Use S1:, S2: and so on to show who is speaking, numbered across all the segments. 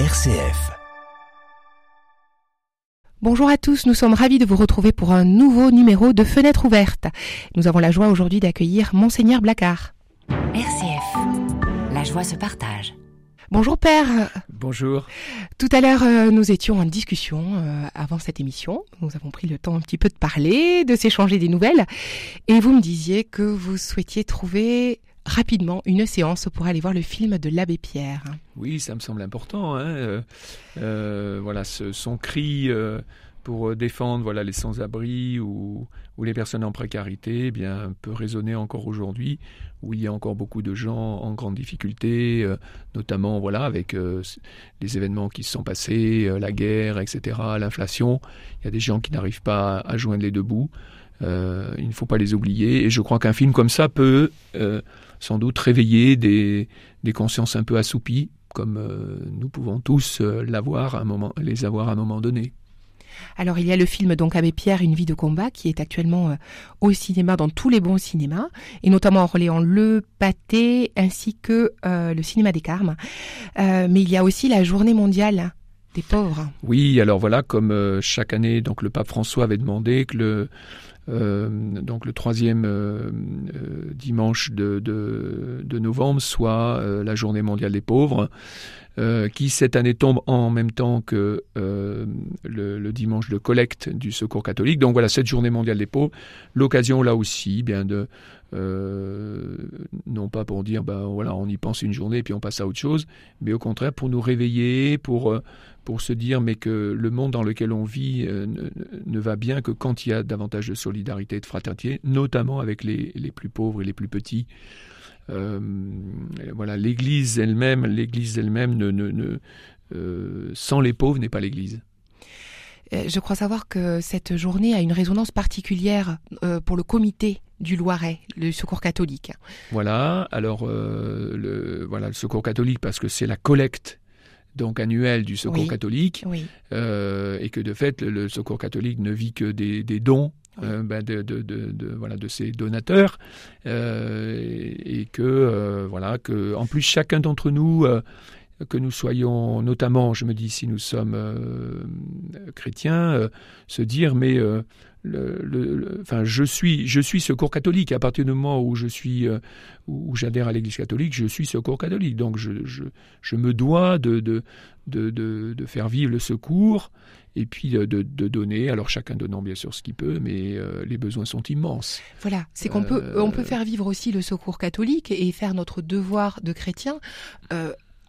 S1: RCF.
S2: Bonjour à tous, nous sommes ravis de vous retrouver pour un nouveau numéro de Fenêtre ouverte. Nous avons la joie aujourd'hui d'accueillir Monseigneur Blacard.
S3: RCF. La joie se partage.
S2: Bonjour Père.
S4: Bonjour.
S2: Tout à l'heure, euh, nous étions en discussion euh, avant cette émission. Nous avons pris le temps un petit peu de parler, de s'échanger des nouvelles. Et vous me disiez que vous souhaitiez trouver rapidement une séance pour aller voir le film de l'abbé Pierre.
S4: Oui, ça me semble important. Hein. Euh, euh, voilà, ce, son cri euh, pour défendre voilà les sans-abri ou, les personnes en précarité, eh bien peut résonner encore aujourd'hui, où il y a encore beaucoup de gens en grande difficulté, notamment voilà avec les événements qui se sont passés, la guerre, etc., l'inflation. Il y a des gens qui n'arrivent pas à, joindre les deux bouts. il ne faut pas les oublier. Et je crois qu'un film comme ça peut sans doute réveiller des, consciences un peu assoupies, comme euh, nous pouvons tous euh, l'avoir un moment, les avoir à un moment donné.
S2: Alors il y a le film donc Abbé Pierre, une vie de combat, qui est actuellement euh, au cinéma dans tous les bons cinémas, et notamment en Orléans Le Pâté ainsi que le cinéma des Carmes. mais il y a aussi la Journée mondiale des pauvres.
S4: Oui, alors voilà, comme chaque année, donc le pape François avait demandé que le donc le troisième euh, euh, dimanche de, novembre, soit la journée mondiale des pauvres, qui cette année tombe en même temps que le, dimanche de collecte du Secours catholique. Donc voilà, cette journée mondiale des pauvres, l'occasion là aussi bien de non pas pour dire ben voilà on y pense une journée et puis on passe à autre chose, mais au contraire pour nous réveiller, pour pour se dire mais que le monde dans lequel on vit euh, ne, va bien que quand il y a davantage de solidarité et de fraternité, notamment avec les plus pauvres et les plus petits. Euh, voilà, l'Église elle-même, l'Église elle-même, ne, ne, euh, sans les pauvres n'est pas l'Église.
S2: Je crois savoir que cette journée a une résonance particulière pour le comité du Loiret, le Secours catholique.
S4: Voilà, alors le, voilà, le Secours catholique parce que c'est la collecte donc annuel du Secours catholique, euh, et que de fait le, Secours catholique ne vit que des, dons euh, ben de, de, voilà, de ses donateurs, euh, et, que voilà que en plus chacun d'entre nous que nous soyons, notamment, je me dis, si nous sommes chrétiens, se dire, mais le, enfin, je suis, je suis secours catholique. À partir du moment où je suis, euh, où j'adhère à l'Église catholique, je suis secours catholique. Donc, je, je, je me dois de de, de, de, faire vivre le secours et puis de, de, donner. Alors, chacun donnant bien sûr ce qu'il peut, mais euh, les besoins sont immenses.
S2: Voilà, c'est qu'on peut, on peut euh, faire vivre aussi le secours catholique et faire notre devoir de chrétien.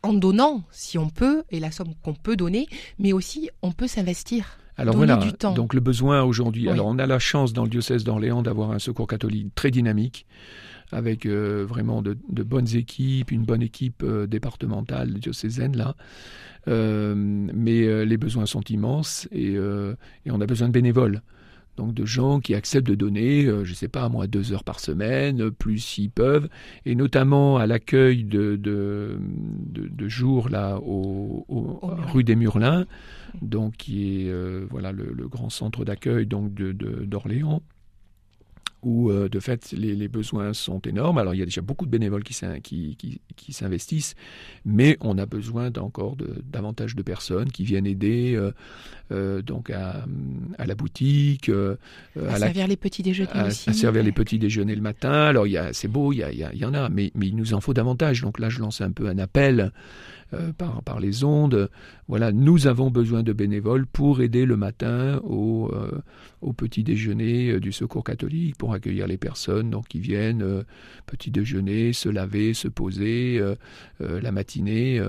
S2: En donnant, si on peut, et la somme qu'on peut donner, mais aussi on peut s'investir.
S4: Alors voilà, donc le besoin aujourd'hui. Alors on a la chance dans le diocèse d'Orléans d'avoir un secours catholique très dynamique, avec euh, vraiment de, bonnes équipes, une bonne équipe euh, départementale diocésaine là. Euh, mais les besoins sont immenses et, et, on a besoin de bénévoles. Donc de gens qui acceptent de donner, je ne sais pas, à moins deux heures par semaine, plus s'ils peuvent, et notamment à l'accueil de, de, de, jours là au, rue des Murlins, donc qui est euh, voilà le, grand centre d'accueil donc de d'Orléans où euh, de fait les, besoins sont énormes. Alors il y a déjà beaucoup de bénévoles qui, qui, qui, s'investissent, mais on a besoin encore de, davantage de personnes qui viennent aider euh, donc à, à, la boutique,
S2: à, servir les petits déjeuners
S4: à,
S2: aussi.
S4: À servir les petits déjeuners le matin. Alors c'est beau, il y, a, il y, en a, mais, mais il nous en faut davantage. Donc là je lance un peu un appel euh, par, par, les ondes. Voilà, nous avons besoin de bénévoles pour aider le matin au, euh, au petit déjeuner euh, du Secours catholique, pour accueillir les personnes qui viennent petit déjeuner, se laver, se poser la matinée.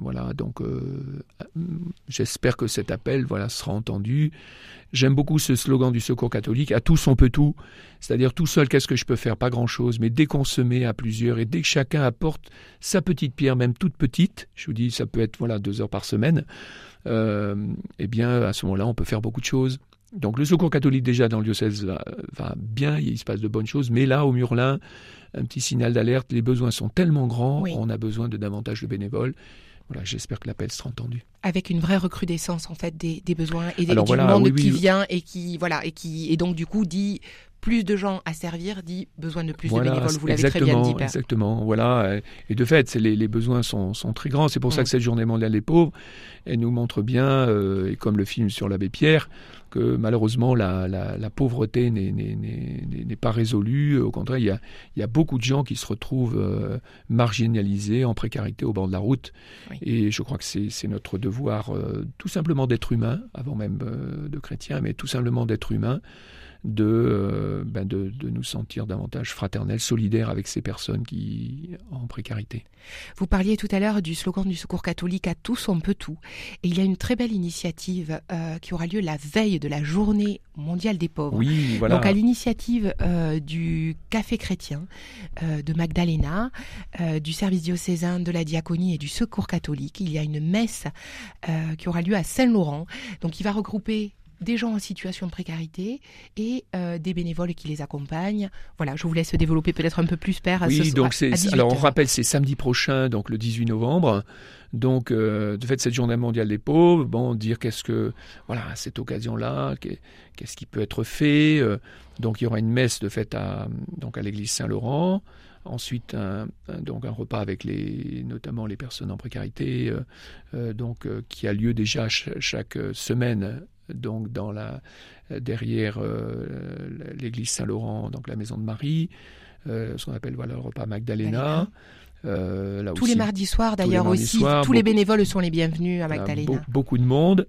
S4: voilà, donc j'espère que cet appel voilà, sera entendu. J'aime beaucoup ce slogan du Secours catholique, à tous on peut tout, c'est-à-dire tout seul qu'est-ce que je peux faire, pas grand-chose, mais dès qu'on se à plusieurs et dès que chacun apporte sa petite pierre, même toute petite, je vous dis ça peut être voilà deux heures par semaine, euh, eh bien à ce moment-là on peut faire beaucoup de choses. Donc le Secours catholique déjà dans le diocèse va, bien, il se passe de bonnes choses, mais là au Murlin, un petit signal d'alerte, les besoins sont tellement grands, on a besoin de davantage de bénévoles. Voilà, j'espère que l'appel sera entendu.
S2: Avec une vraie recrudescence en fait des, besoins et des, du monde qui vient et qui voilà et qui et donc du coup dit plus de gens à servir dit besoin de plus de bénévoles. Vous l'avez très bien dit, Père.
S4: Exactement, voilà. Et de fait, les, les, besoins sont, sont, très grands. C'est pour ça mm. que cette journée mondiale des pauvres, elle nous montre bien, euh, et comme le film sur l'abbé Pierre, que malheureusement la, la, la pauvreté n'est pas résolue. Au contraire, il y, a, il y, a, beaucoup de gens qui se retrouvent euh, marginalisés, en précarité au bord de la route. Et je crois que c'est notre devoir euh, tout simplement d'être humain, avant même euh, de chrétien, mais tout simplement d'être humain de, euh, ben de, de, nous sentir davantage fraternels, solidaires avec ces personnes qui en précarité.
S2: Vous parliez tout à l'heure du slogan du Secours catholique à tous on peut tout. Et il y a une très belle initiative euh, qui aura lieu la veille de la journée mondiale des pauvres.
S4: Oui, voilà.
S2: Donc à l'initiative euh, du Café chrétien de Magdalena, du service diocésain de la diaconie et du Secours catholique, il y a une messe qui aura lieu à Saint-Laurent. Donc il va regrouper des gens en situation de précarité et euh, des bénévoles qui les accompagnent. Voilà, je vous laisse développer peut-être un peu plus, Père.
S4: Oui,
S2: ce,
S4: donc c'est, alors on rappelle, c'est samedi prochain, donc le 18 novembre. Donc, euh, de fait, cette journée mondiale des pauvres, bon, dire qu'est-ce que, voilà, à cette occasion-là, qu'est-ce qui peut être fait. Euh, donc, il y aura une messe de fait à, donc à l'église Saint-Laurent. Ensuite, un, un, donc un repas avec les, notamment les personnes en précarité, euh, donc euh, qui a lieu déjà ch chaque semaine donc dans la derrière euh, l'église Saint-Laurent, donc la maison de Marie, euh, ce qu'on appelle voilà le repas Magdalena.
S2: Euh, là tous aussi, les mardis soirs d'ailleurs aussi, soirs, tous beaucoup, les bénévoles sont les bienvenus à Magdalena.
S4: Be beaucoup de monde,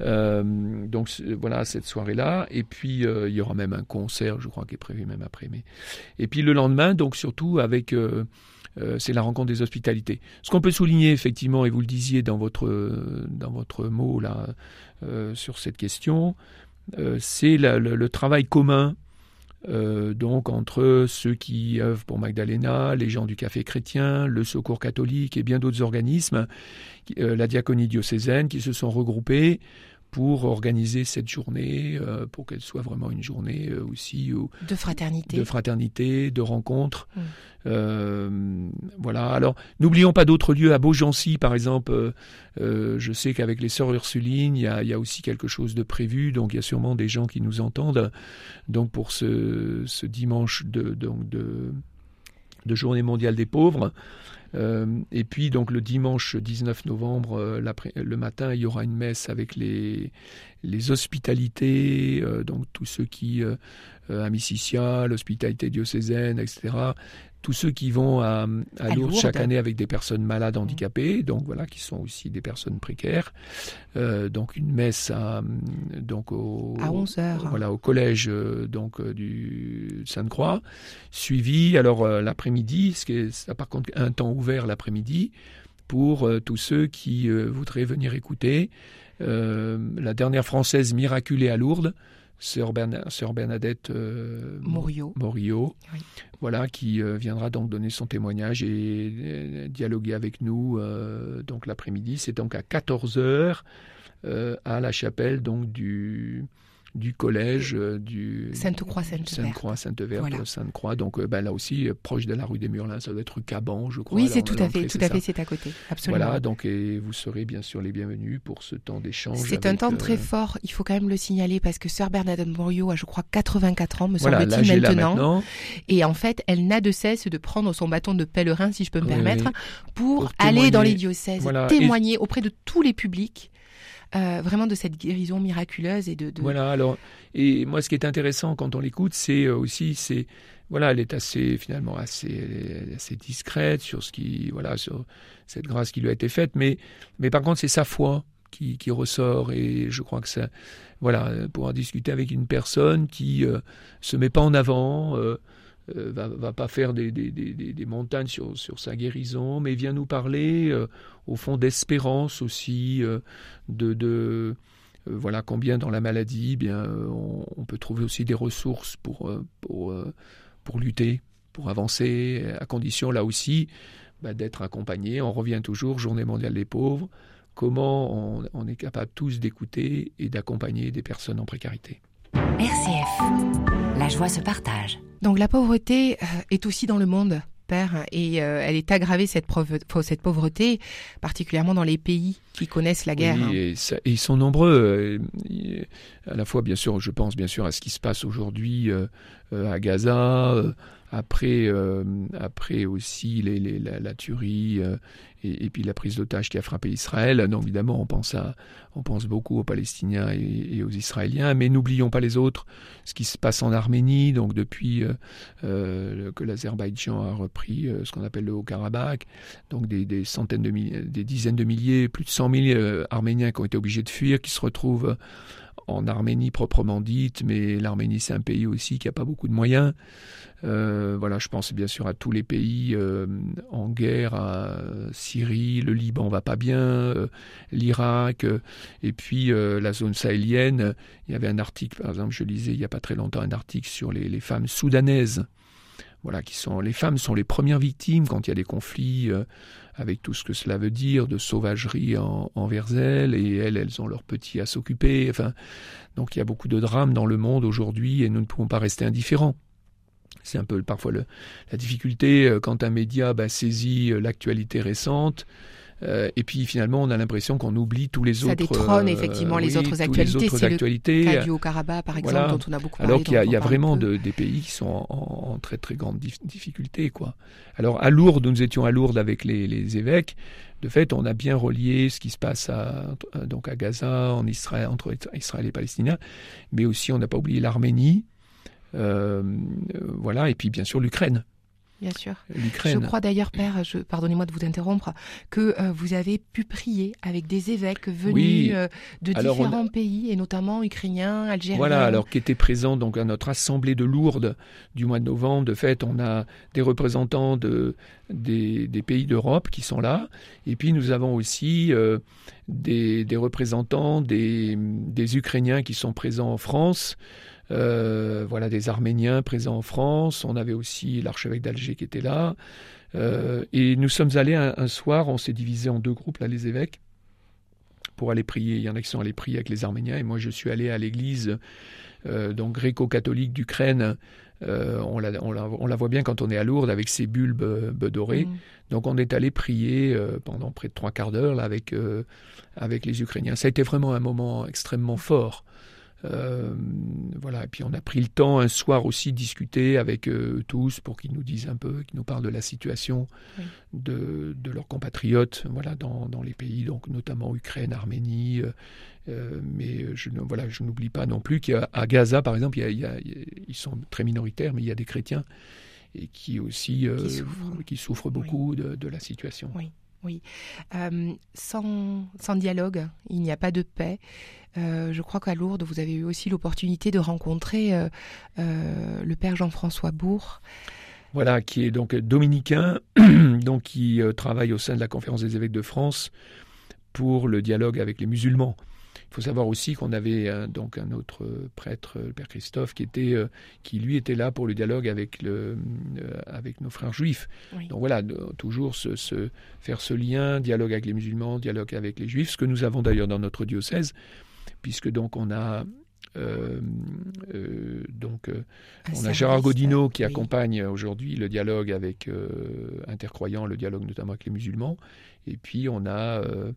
S4: euh, donc voilà cette soirée-là, et puis euh, il y aura même un concert, je crois, qui est prévu même après. Mais et puis le lendemain, donc surtout avec euh, c'est la rencontre des hospitalités. Ce qu'on peut souligner effectivement, et vous le disiez dans votre dans votre mot là euh, sur cette question, euh, c'est le, le, travail commun euh, donc entre ceux qui œuvrent pour Magdalena, les gens du Café chrétien, le Secours catholique et bien d'autres organismes, euh, la diaconie diocésaine, qui se sont regroupés pour organiser cette journée, euh, pour qu'elle soit vraiment une journée euh, aussi euh,
S2: de fraternité,
S4: de fraternité, de rencontre. Mmh. Voilà. Alors, n'oublions pas d'autres lieux à Beaugency, par exemple. Je sais qu'avec les sœurs Ursulines, il y, a, il y, a, aussi quelque chose de prévu. Donc, il y a sûrement des gens qui nous entendent. Donc, pour ce, ce dimanche de, donc de, de journée mondiale des pauvres. Euh, et puis donc le dimanche 19 novembre, euh, le matin, il y aura une messe avec les, les hospitalités, euh, donc tous ceux qui, à Missicia, l'hospitalité diocésaine, etc., tous ceux qui vont à, à, à Lourdes, Lourdes, chaque année avec des personnes malades mmh. handicapées, donc voilà, qui sont aussi des personnes précaires. Euh, donc une messe à, donc au,
S2: à 11 heures.
S4: Voilà, au collège euh, donc euh, du Sainte-Croix, suivi alors euh, l'après-midi, ce qui est par contre un temps ouvert l'après-midi pour euh, tous ceux qui voudraient venir écouter la dernière française miraculée à Lourdes sœur, Berna, sœur Bernadette euh,
S2: Morio,
S4: Morio oui. voilà, qui euh, viendra donc donner son témoignage et euh, dialoguer avec nous donc l'après-midi. C'est donc à 14 heures euh, à la chapelle donc du du collège euh, du
S2: Sainte-Croix Sainte-Verte.
S4: Sainte-Croix Sainte-Verte, voilà. Sainte-Croix. Donc ben, là aussi, euh, proche de la rue des Murlins, ça doit être rue Caban, je crois.
S2: Oui, c'est tout à fait, tout à fait, c'est à côté. Absolument.
S4: Voilà, donc et vous serez bien sûr les bienvenus pour ce temps d'échange.
S2: C'est un temps euh... très fort, il faut quand même le signaler parce que sœur Bernadette Morio a, je crois, 84 ans, me voilà, semble-t-il maintenant. maintenant. Et en fait, elle n'a de cesse de prendre son bâton de pèlerin, si je peux me oui, permettre. Pour, pour, aller dans les diocèses, voilà. témoigner et... auprès de tous les publics euh, vraiment de cette guérison miraculeuse et de,
S4: Voilà, alors, et moi ce qui est intéressant quand on l'écoute, c'est euh, aussi, c'est, voilà, elle est assez, finalement, assez, assez discrète sur ce qui, voilà, sur cette grâce qui lui a été faite, mais, mais par contre, c'est sa foi qui, qui ressort et je crois que ça, voilà, pouvoir discuter avec une personne qui euh, se met pas en avant, euh, euh, va, pas faire des, des, des, des, montagnes sur, sur sa guérison, mais vient nous parler euh, au fond d'espérance aussi, euh, de, voilà combien dans la maladie, eh bien on, on, peut trouver aussi des ressources pour pour pour lutter, pour avancer, à condition là aussi bah, d'être accompagné. On revient toujours Journée mondiale des pauvres. Comment on, on est capable tous d'écouter et d'accompagner des personnes en précarité.
S3: RCF. La joie se partage.
S2: Donc la pauvreté euh, est aussi dans le monde, Père, et euh, elle est aggravée, cette, cette pauvreté, particulièrement dans les pays qui connaissent la guerre.
S4: Oui, et, ça- et ils sont nombreux. euh, et À la fois, bien sûr, je pense bien sûr à ce qui se passe aujourd'hui euh, euh, à Gaza. Après, euh, après aussi les, la, la tuerie euh, et, puis la prise d'otage qui a frappé Israël. Donc évidemment, on pense à, on pense beaucoup aux Palestiniens et, aux Israéliens, mais n'oublions pas les autres. Ce qui se passe en Arménie, donc depuis euh, que l'Azerbaïdjan a repris ce qu'on appelle le Haut-Karabakh, donc des, centaines de milliers, des dizaines de milliers, plus de 100 000 euh, Arméniens qui ont été obligés de fuir, qui se retrouvent en Arménie proprement dite, mais l'Arménie c'est un pays aussi qui n'a pas beaucoup de moyens. Euh, voilà, je pense bien sûr à tous les pays euh, en guerre, à Syrie, le Liban va pas bien, euh, l'Irak, et puis la zone sahélienne. Il y avait un article, par exemple, je lisais il y a pas très longtemps un article sur les femmes soudanaises. Voilà, qui sont les femmes sont les premières victimes quand il y a des conflits euh, avec tout ce que cela veut dire de sauvagerie en, envers elles et elles elles ont leurs petits à s'occuper. Enfin, donc il y a beaucoup de drames dans le monde aujourd'hui et nous ne pouvons pas rester indifférents. C'est un peu parfois la difficulté euh, quand un média bah, saisit euh, l'actualité récente. Euh, et puis finalement, on a l'impression qu'on oublie tous les
S2: Ça
S4: autres.
S2: détrône
S4: euh,
S2: effectivement les
S4: oui,
S2: autres actualités.
S4: Les autres
S2: C'est le
S4: actualités.
S2: cas du Haut-Karabakh, par exemple,
S4: Voilà.
S2: dont on a beaucoup parlé.
S4: Alors qu'il y a, y vraiment de- des pays qui sont en, en très très grande dif- difficulté. Quoi. Alors à Lourdes, nous étions à Lourdes avec les, les évêques. De fait, on a bien relié ce qui se passe à, donc à Gaza, en Israël, entre Israël et Palestiniens, mais aussi on n'a pas oublié l'Arménie, euh, voilà, et puis bien sûr l'Ukraine.
S2: Bien sûr. Je crois d'ailleurs, Père, je, pardonnez-moi de vous interrompre, que euh, vous avez pu prier avec des évêques venus
S4: Oui.
S2: euh, de
S4: Alors, on a-
S2: différents pays, et notamment ukrainiens, algériens.
S4: Voilà, alors qui était présent donc à notre assemblée de Lourdes du mois de novembre. De fait, on a des représentants de, des, des pays d'Europe qui sont là, et puis nous avons aussi euh, des, des représentants des, des Ukrainiens qui sont présents en France. Euh, voilà, des Arméniens présents en France. On avait aussi l'archevêque d'Alger qui était là. Euh, et nous sommes allés un, un soir, on s'est divisé en deux groupes, là, les évêques, pour aller prier. Il y en a qui sont allés prier avec les Arméniens, et moi je suis allé à l'église euh, donc gréco-catholique d'Ukraine. Euh, on, la, on, la, on la voit bien quand on est à Lourdes avec ses bulbes dorés.
S2: Mm.
S4: Donc on est allé prier euh, pendant près de trois quarts d'heure là, avec, avec les Ukrainiens. Ça a été vraiment un moment extrêmement fort. Euh, voilà, et puis on a pris le temps un soir aussi de discuter avec eux tous pour qu'ils nous disent un peu, qu'ils nous parlent de la situation
S2: Oui.
S4: de, de leurs compatriotes voilà, dans, dans les pays, donc notamment Ukraine, Arménie. euh, euh, mais je, voilà, je n'oublie pas non plus qu'à Gaza, par exemple, il y a- il y ils sont très minoritaires, mais il y a des chrétiens et qui aussi euh,
S2: souffrent.
S4: qui souffrent beaucoup de, de la situation.
S2: Oui. Oui. Euh, sans, dialogue, il n'y a pas de paix. Euh, je crois qu'à Lourdes, vous avez eu aussi l'opportunité de rencontrer euh, le père Jean-François Bourg.
S4: Voilà, qui est donc dominicain, donc qui travaille au sein de la Conférence des évêques de France pour le dialogue avec les musulmans. Il faut savoir aussi qu'on avait un, donc un autre euh, prêtre, euh, le père Christophe, qui était, euh, qui lui était là pour le dialogue avec le, euh, avec nos frères juifs.
S2: Oui.
S4: Donc voilà, toujours faire ce lien, dialogue avec les musulmans, dialogue avec les juifs, ce que nous avons d'ailleurs dans notre diocèse, puisque donc on a euh, euh, donc euh, on a
S2: service,
S4: Gérard Godineau qui
S2: oui.
S4: accompagne aujourd'hui le dialogue avec euh, intercroyants, le dialogue notamment avec les musulmans. Et puis on a euh,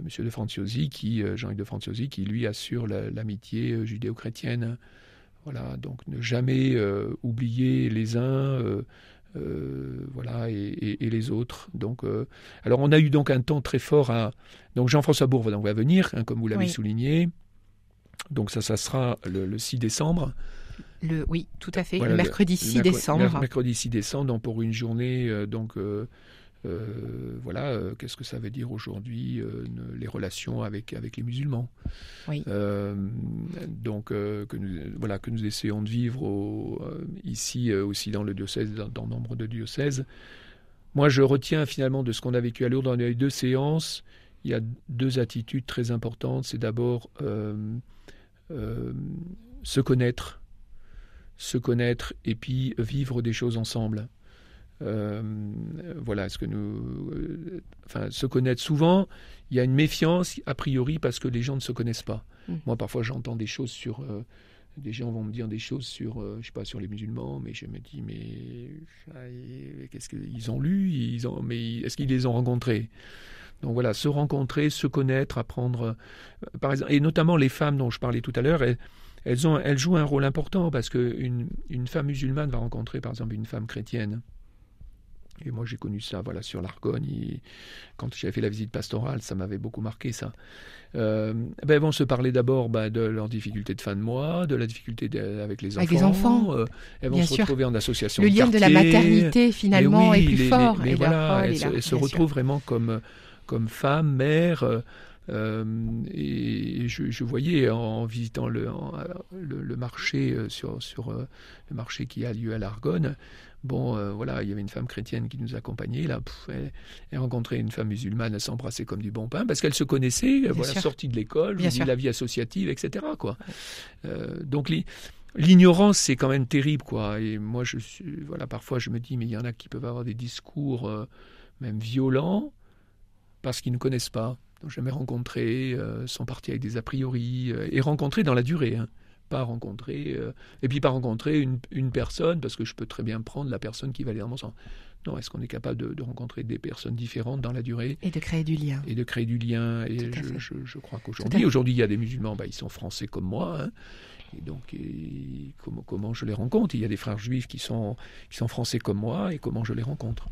S4: Monsieur de Franciosi, qui, euh, Jean-Yves de Franciosi, qui lui assure la- l'amitié euh, judéo-chrétienne. Voilà, donc ne jamais euh, oublier les uns, euh, euh, voilà, et, et- et les autres. Donc, alors on a eu donc un temps très fort à. Donc Jean-François Bourg va, donc va venir, hein, comme vous l'avez
S2: Oui.
S4: souligné. Donc ça, ça sera le, le 6 décembre.
S2: Le, oui, tout à fait.
S4: Voilà,
S2: le mercredi
S4: Le
S2: 6
S4: mercredi-
S2: décembre.
S4: mer- Mercredi 6 décembre, donc pour une journée, donc euh, euh, voilà, euh, qu'est-ce que ça veut dire aujourd'hui, euh, les relations avec, avec les musulmans?
S2: Oui.
S4: Donc que nous, voilà, que nous essayons de vivre au- ici aussi dans le diocèse, dans, dans nombre de diocèses. Moi, je retiens finalement de ce qu'on a vécu à Lourdes dans les deux séances, il y a deux attitudes très importantes. C'est d'abord se connaître, se connaître et puis vivre des choses ensemble. Euh, voilà, ce que nous, euh, enfin, se connaître souvent, il y a une méfiance a priori parce que les gens ne se connaissent pas.
S2: Mm.
S4: Moi, parfois, j'entends des choses sur euh, des gens vont me dire des choses sur, je sais pas, sur les musulmans, mais je me dis, mais qu'est-ce qu'ils ont lu, ils ont, mais est-ce qu'ils les ont rencontrés? Donc voilà, se rencontrer, se connaître, apprendre, par exemple, et notamment les femmes dont je parlais tout à l'heure, elles, ont, elles jouent un rôle important parce qu'une une femme musulmane va rencontrer par exemple une femme chrétienne. Et moi, j'ai connu ça voilà, sur l'Argonne. Quand j'avais fait la visite pastorale, ça m'avait beaucoup marqué, ça. Euh, ben, elles vont se parler d'abord ben, de leurs difficultés de fin de mois, de la difficulté avec les enfants.
S2: Avec les enfants.
S4: Euh, elles vont se retrouver en association
S2: Le lien
S4: de,
S2: la maternité, finalement, est plus fort.
S4: Mais, voilà, elles, se, retrouvent vraiment comme, comme femmes, mères. Euh, et je, voyais en visitant le, le, marché sur, sur le marché qui a lieu à l'Argonne, Bon, euh, voilà, il y avait une femme chrétienne qui nous accompagnait. Là, elle, rencontrait une femme musulmane, elle s'embrassait comme du bon pain parce qu'elle se connaissait, voilà, sortie de l'école, la vie associative, etc. Quoi. Euh, donc l'ignorance, c'est quand même terrible, quoi. Et moi, je suis, voilà, parfois, je me dis, mais il y en a qui peuvent avoir des discours euh, même violents parce qu'ils ne connaissent pas, n'ont jamais rencontré, sont partis avec des a priori et rencontrés dans la durée. Hein pas rencontrer, euh, et puis pas rencontrer une, une, personne, parce que je peux très bien prendre la personne qui va aller dans mon sens. Non, est-ce qu'on est capable de, de, rencontrer des personnes différentes dans la durée?
S2: Et de créer du lien.
S4: Et de créer du lien. Et je, je, je, crois qu'aujourd'hui, aujourd'hui, il y a des musulmans, bah, ils sont français comme moi. Hein, et donc, comment, comment, je les rencontre? Il y a des frères juifs qui sont, qui sont français comme moi, et comment je les rencontre?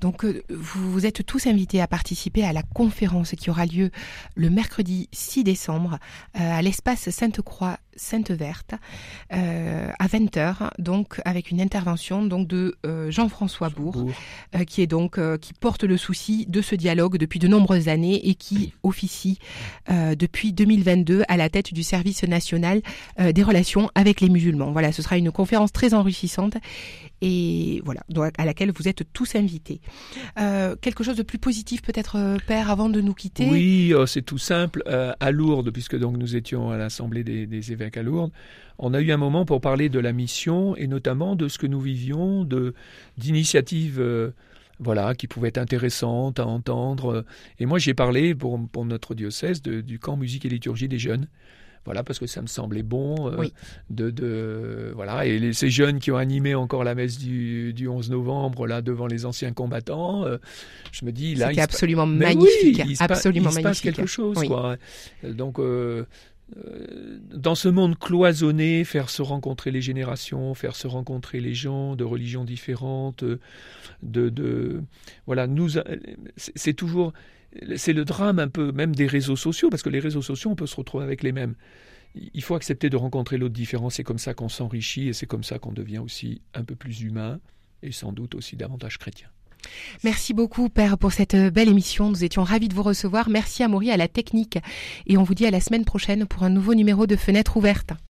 S2: Donc, euh, vous, vous, êtes tous invités à participer à la conférence qui aura lieu le mercredi 6 décembre euh, à l'espace Sainte-Croix Sainte Verte euh, à 20h, donc avec une intervention donc de euh, Jean-François Bourg, euh, qui est donc qui porte le souci de ce dialogue depuis de nombreuses années et qui officie depuis 2022 à la tête du service national des relations avec les musulmans. Voilà, ce sera une conférence très enrichissante et voilà, à laquelle vous êtes tous invités. quelque chose de plus positif peut-être, Père, avant de nous quitter?
S4: Oui, oh, c'est tout simple. à Lourdes, puisque donc nous étions à l'Assemblée des, évêques à Lourdes, on a eu un moment pour parler de la mission et notamment de ce que nous vivions, d'initiatives euh, voilà, qui pouvaient être intéressantes à entendre. Et moi, j'ai parlé pour, notre diocèse du camp musique et liturgie des jeunes. Voilà, parce que ça me semblait bon euh, de, de, voilà. Et ces jeunes qui ont animé encore la messe du, du 11 novembre là devant les anciens combattants, euh, je me dis là,
S2: c'est absolument magnifique,
S4: il
S2: absolument
S4: se passe quelque chose quoi. Donc euh, dans ce monde cloisonné, faire se rencontrer les générations, faire se rencontrer les gens de religions différentes, de, de voilà, nous, c'est toujours, c'est le drame un peu même des réseaux sociaux, parce que les réseaux sociaux, on peut se retrouver avec les mêmes. Il faut accepter de rencontrer l'autre différent, c'est comme ça qu'on s'enrichit et c'est comme ça qu'on devient aussi un peu plus humain et sans doute aussi davantage chrétien.
S2: Merci beaucoup, Père, pour cette euh, belle émission. Nous étions ravis de vous recevoir. Merci à Maury, à la technique. Et on vous dit à la semaine prochaine pour un nouveau numéro de Fenêtre ouverte.